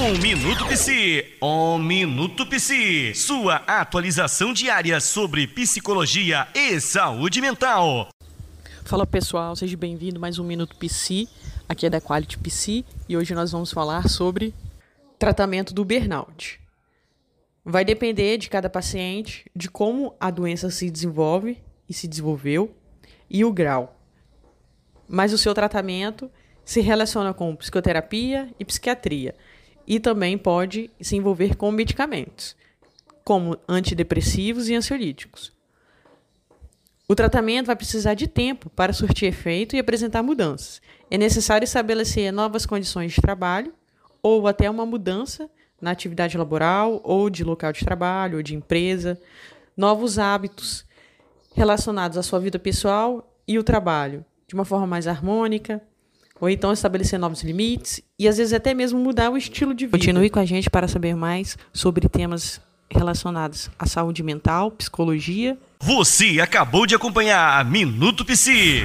Um Minuto Psi, um Minuto Psi, sua atualização diária sobre psicologia e saúde mental. Fala pessoal, seja bem-vindo mais um Minuto Psi, aqui é da Quality Psi e hoje nós vamos falar sobre tratamento do burnout. Vai depender de cada paciente, de como a doença se desenvolve e se desenvolveu e o grau. Mas o seu tratamento se relaciona com psicoterapia e psiquiatria e também pode se envolver com medicamentos, como antidepressivos e ansiolíticos. O tratamento vai precisar de tempo para surtir efeito e apresentar mudanças. É necessário estabelecer novas condições de trabalho ou até uma mudança na atividade laboral ou de local de trabalho ou de empresa, novos hábitos relacionados à sua vida pessoal e o trabalho, de uma forma mais harmônica, ou então estabelecer novos limites e às vezes até mesmo mudar o estilo de vida. Continue com a gente para saber mais sobre temas relacionados à saúde mental, psicologia. Você acabou de acompanhar Minuto Psi.